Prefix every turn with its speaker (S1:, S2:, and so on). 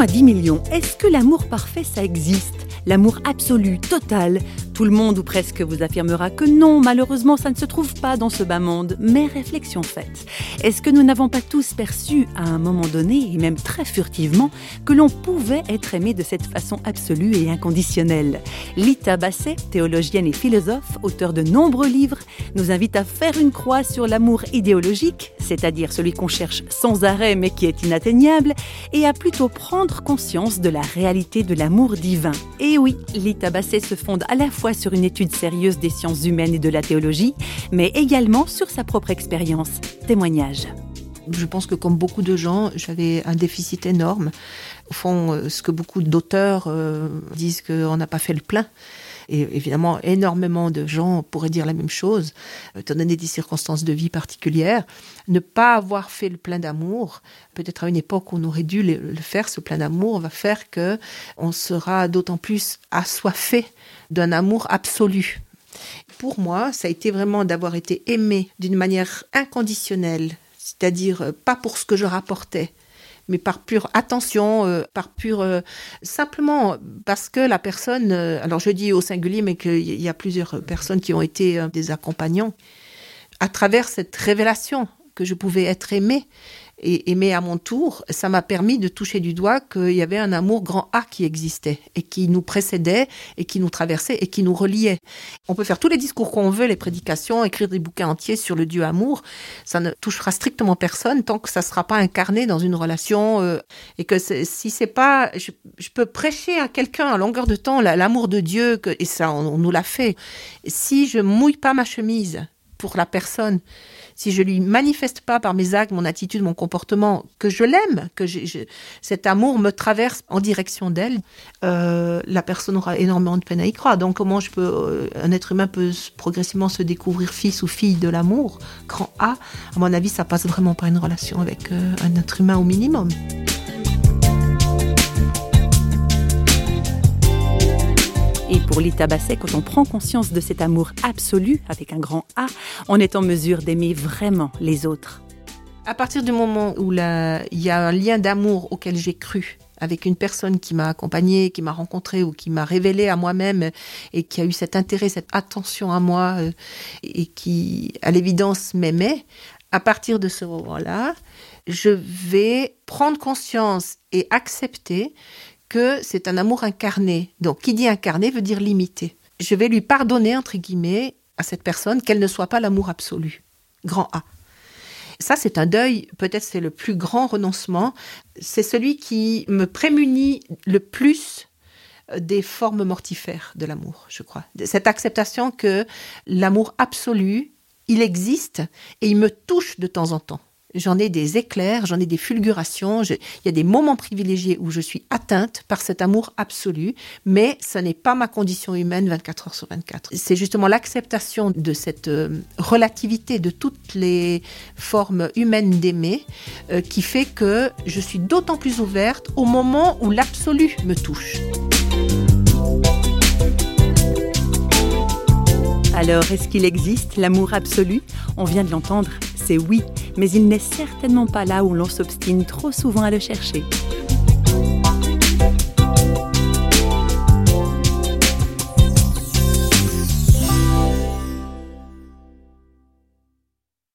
S1: À 10 millions. Est-ce que l'amour parfait, ça existe? L'amour absolu, total? Tout le monde ou presque vous affirmera que non, malheureusement ça ne se trouve pas dans ce bas monde. Mais réflexion faite, est-ce que nous n'avons pas tous perçu à un moment donné, et même très furtivement, que l'on pouvait être aimé de cette façon absolue et inconditionnelle? Lita Basset, théologienne et philosophe, auteur de nombreux livres, nous invite à faire une croix sur l'amour idéologique, c'est-à-dire celui qu'on cherche sans arrêt mais qui est inatteignable, et à plutôt prendre conscience de la réalité de l'amour divin. Et oui, Lita Basset se fonde à la fois sur une étude sérieuse des sciences humaines et de la théologie, mais également sur sa propre expérience. Témoignage.
S2: Je pense que comme beaucoup de gens, j'avais un déficit énorme. Au fond, euh, ce que beaucoup d'auteurs euh, disent qu'on n'a pas fait le plein. Et évidemment, énormément de gens pourraient dire la même chose, étant donné des circonstances de vie particulières. Ne pas avoir fait le plein d'amour, peut-être à une époque où on aurait dû le faire, ce plein d'amour, va faire que on sera d'autant plus assoiffé d'un amour absolu. Pour moi, ça a été vraiment d'avoir été aimé d'une manière inconditionnelle, c'est-à-dire euh, pas pour ce que je rapportais, mais par pure attention, euh, par pure euh, simplement parce que la personne, alors je dis au singulier, mais qu'il y a plusieurs personnes qui ont été des accompagnants, à travers cette révélation que je pouvais être aimée, et aimer à mon tour, ça m'a permis de toucher du doigt qu'il y avait un amour grand A qui existait et qui nous précédait et qui nous traversait et qui nous reliait. On peut faire tous les discours qu'on veut, les prédications, écrire des bouquins entiers sur le Dieu amour, ça ne touchera strictement personne tant que ça ne sera pas incarné dans une relation euh, et que si c'est pas, je, peux prêcher à quelqu'un à longueur de temps l'amour de Dieu et ça on, on nous l'a fait. Si je mouille pas ma chemise pour la personne, si je lui manifeste pas par mes actes, mon attitude, mon comportement, que je l'aime, que cet amour me traverse en direction d'elle, euh, la personne aura énormément de peine à y croire. Donc comment je peux, euh, un être humain peut progressivement se découvrir fils ou fille de l'amour, grand A, à mon avis, ça passe vraiment par une relation avec euh, un être humain au minimum.
S1: Et pour Lita Basset, quand on prend conscience de cet amour absolu, avec un grand A, on est en mesure d'aimer vraiment les autres.
S2: À partir du moment où il y a un lien d'amour auquel j'ai cru, avec une personne qui m'a accompagnée, qui m'a rencontrée ou qui m'a révélé à moi-même et qui a eu cet intérêt, cette attention à moi euh, et qui, à l'évidence, m'aimait, à partir de ce moment-là, je vais prendre conscience et accepter que c'est un amour incarné. Donc, qui dit incarné veut dire limité. Je vais lui pardonner, entre guillemets, à cette personne qu'elle ne soit pas l'amour absolu. Grand A. Ça, c'est un deuil, peut-être c'est le plus grand renoncement. C'est celui qui me prémunit le plus des formes mortifères de l'amour, je crois. Cette acceptation que l'amour absolu, il existe et il me touche de temps en temps j'en ai des éclairs, j'en ai des fulgurations, il y a des moments privilégiés où je suis atteinte par cet amour absolu, mais ce n'est pas ma condition humaine 24 heures sur 24. C'est justement l'acceptation de cette euh, relativité de toutes les formes humaines d'aimer euh, qui fait que je suis d'autant plus ouverte au moment où l'absolu me touche.
S1: Alors, est-ce qu'il existe l'amour absolu? On vient de l'entendre, c'est oui, mais il n'est certainement pas là où l'on s'obstine trop souvent à le chercher.